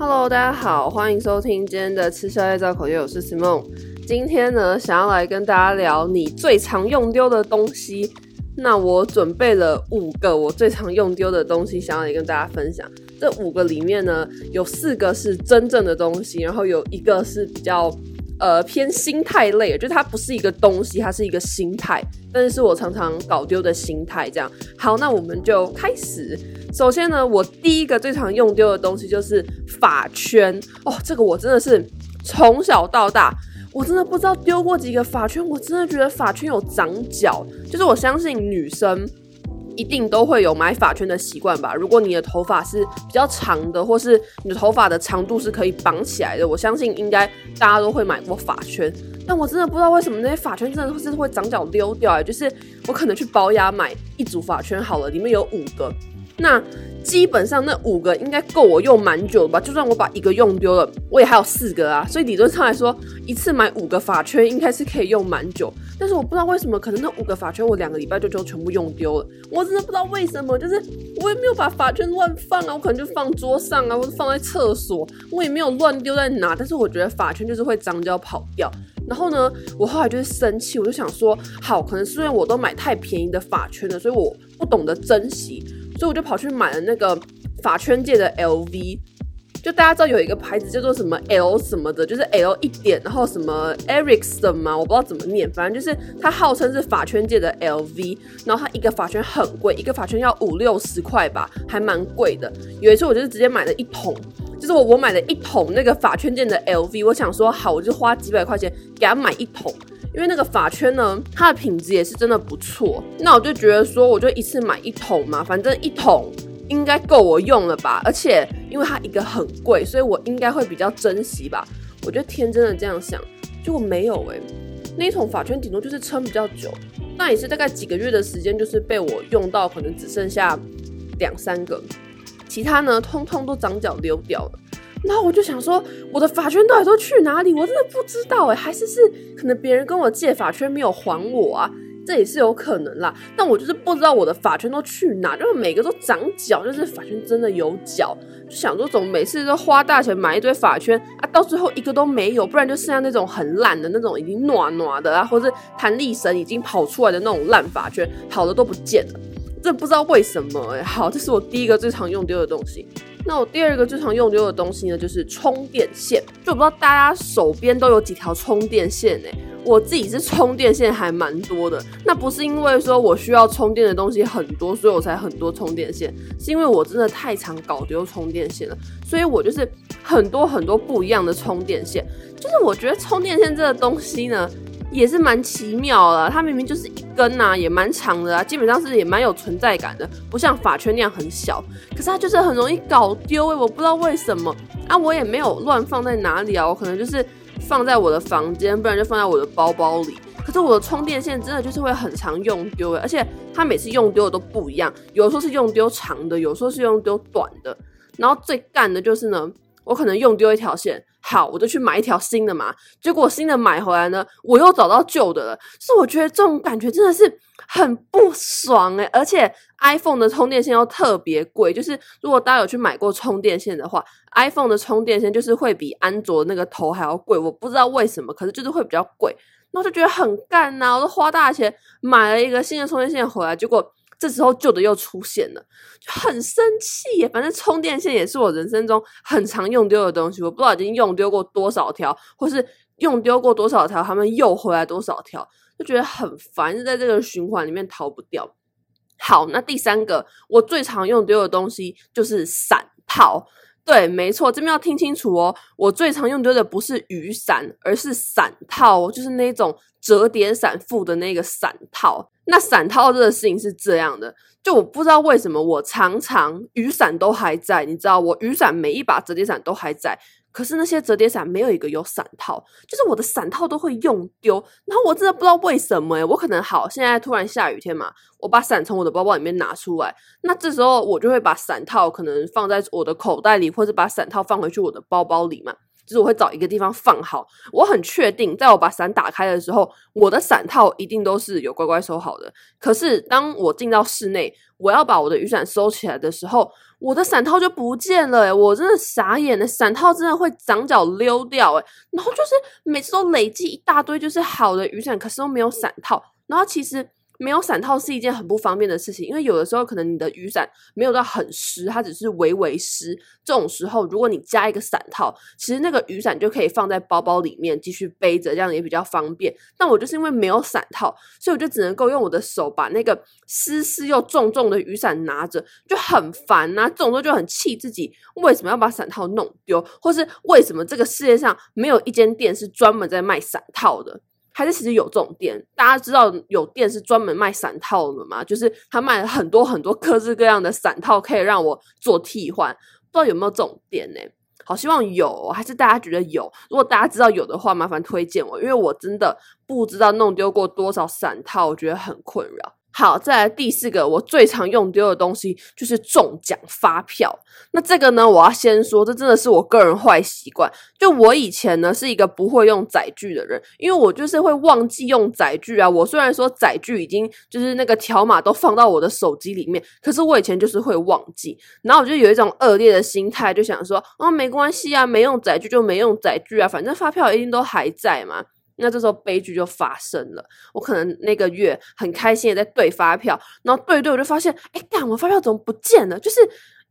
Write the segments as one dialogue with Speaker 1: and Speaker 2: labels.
Speaker 1: Hello，大家好，欢迎收听今天的吃宵夜造口业，我是 Simon。今天呢，想要来跟大家聊你最常用丢的东西。那我准备了五个我最常用丢的东西，想要来跟大家分享。这五个里面呢，有四个是真正的东西，然后有一个是比较呃偏心态类，就它不是一个东西，它是一个心态，但是是我常常搞丢的心态。这样，好，那我们就开始。首先呢，我第一个最常用丢的东西就是发圈哦，这个我真的是从小到大，我真的不知道丢过几个发圈，我真的觉得发圈有长脚，就是我相信女生一定都会有买发圈的习惯吧。如果你的头发是比较长的，或是你的头发的长度是可以绑起来的，我相信应该大家都会买过发圈。但我真的不知道为什么那些发圈真的是会长脚溜掉哎，就是我可能去保雅买一组发圈好了，里面有五个。那基本上那五个应该够我用蛮久的吧？就算我把一个用丢了，我也还有四个啊。所以理论上来说，一次买五个发圈应该是可以用蛮久。但是我不知道为什么，可能那五个发圈我两个礼拜就就全部用丢了。我真的不知道为什么，就是我也没有把发圈乱放啊，我可能就放桌上啊，或者放在厕所，我也没有乱丢在哪。但是我觉得发圈就是会脏就要跑掉。然后呢，我后来就是生气，我就想说，好，可能是因为我都买太便宜的发圈了，所以我不懂得珍惜。所以我就跑去买了那个发圈界的 LV，就大家知道有一个牌子叫做什么 L 什么的，就是 L 一点，然后什么 Ericsson 嘛，我不知道怎么念，反正就是它号称是发圈界的 LV，然后它一个发圈很贵，一个发圈要五六十块吧，还蛮贵的。有一次我就是直接买了一桶，就是我我买了一桶那个发圈界的 LV，我想说好，我就花几百块钱给他买一桶。因为那个发圈呢，它的品质也是真的不错。那我就觉得说，我就一次买一桶嘛，反正一桶应该够我用了吧。而且因为它一个很贵，所以我应该会比较珍惜吧。我就天真的这样想，结果没有诶、那一桶发圈顶多就是撑比较久，那也是大概几个月的时间，就是被我用到可能只剩下两三个，其他呢通通都长脚溜掉了。然后我就想说，我的发圈到底都去哪里？我真的不知道哎，还是是可能别人跟我借发圈没有还我啊？这也是有可能啦。但我就是不知道我的发圈都去哪，就是每个都长脚，就是发圈真的有脚。就想说，怎么每次都花大钱买一堆发圈啊，到最后一个都没有，不然就剩下那种很烂的那种已经暖暖的啊，或是弹力绳已经跑出来的那种烂发圈，好的都不见了。这不知道为什么哎。好，这是我第一个最常用丢的东西。那我第二个最常用丢的东西呢，就是充电线。就我不知道大家手边都有几条充电线呢？我自己是充电线还蛮多的。那不是因为说我需要充电的东西很多，所以我才很多充电线，是因为我真的太常搞丢充电线了。所以我就是很多很多不一样的充电线。就是我觉得充电线这个东西呢。也是蛮奇妙的，它明明就是一根呐、啊，也蛮长的啊，基本上是也蛮有存在感的，不像发圈那样很小。可是它就是很容易搞丢诶，我不知道为什么啊，我也没有乱放在哪里啊，我可能就是放在我的房间，不然就放在我的包包里。可是我的充电线真的就是会很常用丢诶，而且它每次用丢的都不一样，有时候是用丢长的，有时候是用丢短的，然后最干的就是呢。我可能用丢一条线，好，我就去买一条新的嘛。结果新的买回来呢，我又找到旧的了。是我觉得这种感觉真的是很不爽诶，而且 iPhone 的充电线又特别贵。就是如果大家有去买过充电线的话，iPhone 的充电线就是会比安卓那个头还要贵。我不知道为什么，可是就是会比较贵。那我就觉得很干呐，我都花大钱买了一个新的充电线回来，结果。这时候旧的又出现了，就很生气。反正充电线也是我人生中很常用丢的东西，我不知道已经用丢过多少条，或是用丢过多少条，他们又回来多少条，就觉得很烦，就在这个循环里面逃不掉。好，那第三个我最常用丢的东西就是散炮。对，没错，这边要听清楚哦。我最常用的不是雨伞，而是伞套，就是那种折叠伞附的那个伞套。那伞套这个事情是这样的，就我不知道为什么我常常雨伞都还在，你知道，我雨伞每一把折叠伞都还在，可是那些折叠伞没有一个有伞套，就是我的伞套都会用丢，然后我真的不知道为什么诶，我可能好，现在突然下雨天嘛，我把伞从我的包包里面拿出来，那这时候我就会把伞套可能放在我的口袋里，或者把伞套放回去我的包包里嘛。就是我会找一个地方放好。我很确定，在我把伞打开的时候，我的伞套一定都是有乖乖收好的。可是当我进到室内，我要把我的雨伞收起来的时候，我的伞套就不见了，我真的傻眼了，伞套真的会长脚溜掉，欸，然后就是每次都累积一大堆，就是好的雨伞，可是都没有伞套，然后其实。没有伞套是一件很不方便的事情，因为有的时候可能你的雨伞没有到很湿，它只是微微湿。这种时候，如果你加一个伞套，其实那个雨伞就可以放在包包里面继续背着，这样也比较方便。但我就是因为没有伞套，所以我就只能够用我的手把那个湿湿又重重的雨伞拿着，就很烦呐、啊。这种时候就很气自己，为什么要把伞套弄丢，或是为什么这个世界上没有一间店是专门在卖伞套的？还是其实有这种店，大家知道有店是专门卖散套的吗？就是他卖了很多很多各式各样的散套，可以让我做替换。不知道有没有这种店呢？好希望有，还是大家觉得有？如果大家知道有的话，麻烦推荐我，因为我真的不知道弄丢过多少散套，我觉得很困扰。好，再来第四个，我最常用丢的东西就是中奖发票。那这个呢，我要先说，这真的是我个人坏习惯。就我以前呢，是一个不会用载具的人，因为我就是会忘记用载具啊。我虽然说载具已经就是那个条码都放到我的手机里面，可是我以前就是会忘记。然后我就有一种恶劣的心态，就想说，哦，没关系啊，没用载具就没用载具啊，反正发票一定都还在嘛。那这时候悲剧就发生了，我可能那个月很开心的在对发票，然后对对我就发现，哎，干，我发票怎么不见了？就是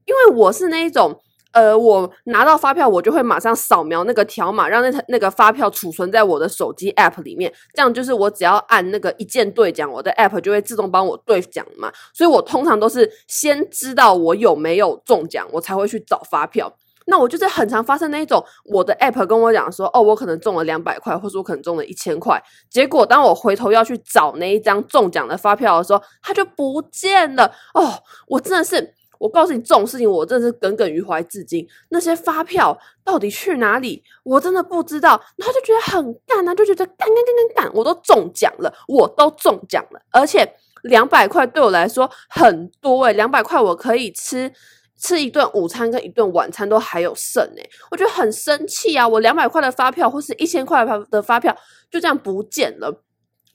Speaker 1: 因为我是那一种，呃，我拿到发票我就会马上扫描那个条码，让那那个发票储存在我的手机 app 里面，这样就是我只要按那个一键兑奖，我的 app 就会自动帮我兑奖嘛。所以我通常都是先知道我有没有中奖，我才会去找发票。那我就是很常发生那一种，我的 app 跟我讲说，哦，我可能中了两百块，或者我可能中了一千块。结果当我回头要去找那一张中奖的发票的时候，它就不见了。哦，我真的是，我告诉你这种事情，我真的是耿耿于怀至今。那些发票到底去哪里？我真的不知道。然后就觉得很干啊，就觉得干干干干干，我都中奖了，我都中奖了，而且两百块对我来说很多诶，两百块我可以吃。吃一顿午餐跟一顿晚餐都还有剩诶，我觉得很生气啊！我两百块的发票或是一千块的发票就这样不见了，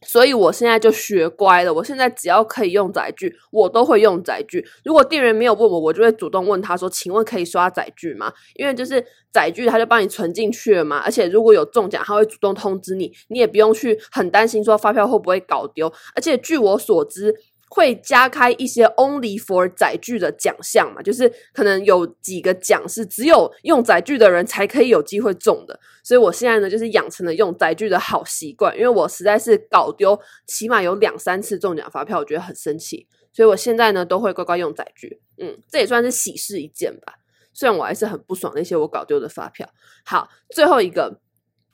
Speaker 1: 所以我现在就学乖了。我现在只要可以用载具，我都会用载具。如果店员没有问我，我就会主动问他说：“请问可以刷载具吗？”因为就是载具他就帮你存进去了嘛，而且如果有中奖，他会主动通知你，你也不用去很担心说发票会不会搞丢。而且据我所知，会加开一些 only for 载具的奖项嘛，就是可能有几个奖是只有用载具的人才可以有机会中的，所以我现在呢就是养成了用载具的好习惯，因为我实在是搞丢起码有两三次中奖发票，我觉得很生气，所以我现在呢都会乖乖用载具，嗯，这也算是喜事一件吧，虽然我还是很不爽那些我搞丢的发票。好，最后一个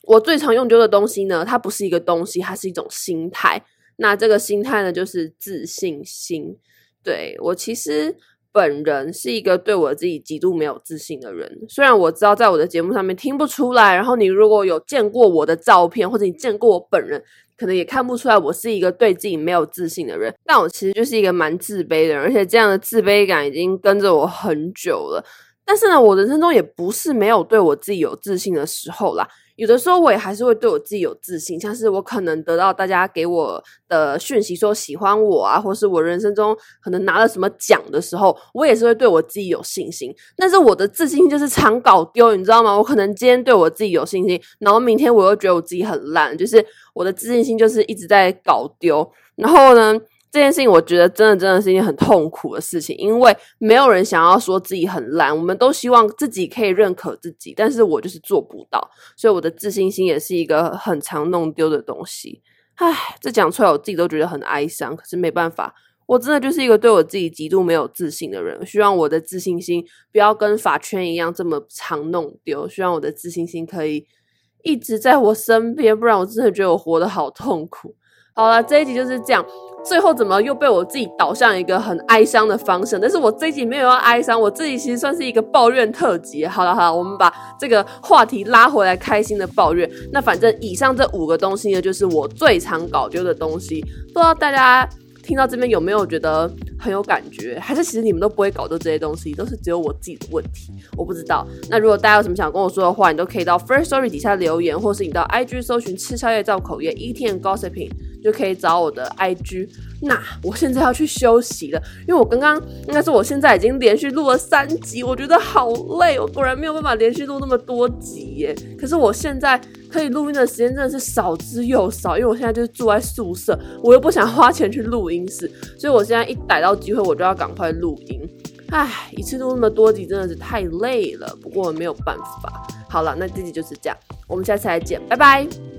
Speaker 1: 我最常用丢的东西呢，它不是一个东西，它是一种心态。那这个心态呢，就是自信心。对，我其实本人是一个对我自己极度没有自信的人，虽然我知道在我的节目上面听不出来，然后你如果有见过我的照片，或者你见过我本人，可能也看不出来我是一个对自己没有自信的人。但我其实就是一个蛮自卑的人，而且这样的自卑感已经跟着我很久了。但是呢，我人生中也不是没有对我自己有自信的时候啦。有的时候我也还是会对我自己有自信，像是我可能得到大家给我的讯息说喜欢我啊，或是我人生中可能拿了什么奖的时候，我也是会对我自己有信心。但是我的自信就是常搞丢，你知道吗？我可能今天对我自己有信心，然后明天我又觉得我自己很烂，就是我的自信心就是一直在搞丢。然后呢，这件事情我觉得真的真的是一件很痛苦的事情，因为没有人想要说自己很烂，我们都希望自己可以认可自己，但是我就是做不到，所以我的自信心也是一个很常弄丢的东西。唉，这讲出来我自己都觉得很哀伤，可是没办法，我真的就是一个对我自己极度没有自信的人。希望我的自信心不要跟法圈一样这么常弄丢，希望我的自信心可以一直在我身边，不然我真的觉得我活得好痛苦。好了，这一集就是这样。最后怎么又被我自己导向一个很哀伤的方向？但是我这一集没有要哀伤，我自己其实算是一个抱怨特辑。好了好了，我们把这个话题拉回来，开心的抱怨。那反正以上这五个东西呢，就是我最常搞丢的东西。不知道大家。听到这边有没有觉得很有感觉？还是其实你们都不会搞丢这些东西，都是只有我自己的问题？我不知道。那如果大家有什么想跟我说的话，你都可以到 First Story 底下留言，或是你到 IG 搜寻吃宵夜造口业 E T N Gossiping” 就可以找我的 IG。那我现在要去休息了，因为我刚刚应该是我现在已经连续录了三集，我觉得好累，我果然没有办法连续录那么多集耶。可是我现在可以录音的时间真的是少之又少，因为我现在就是住在宿舍，我又不想花钱去录音室，所以我现在一逮到机会我就要赶快录音。唉，一次录那么多集真的是太累了，不过没有办法。好了，那这集就是这样，我们下次再见，拜拜。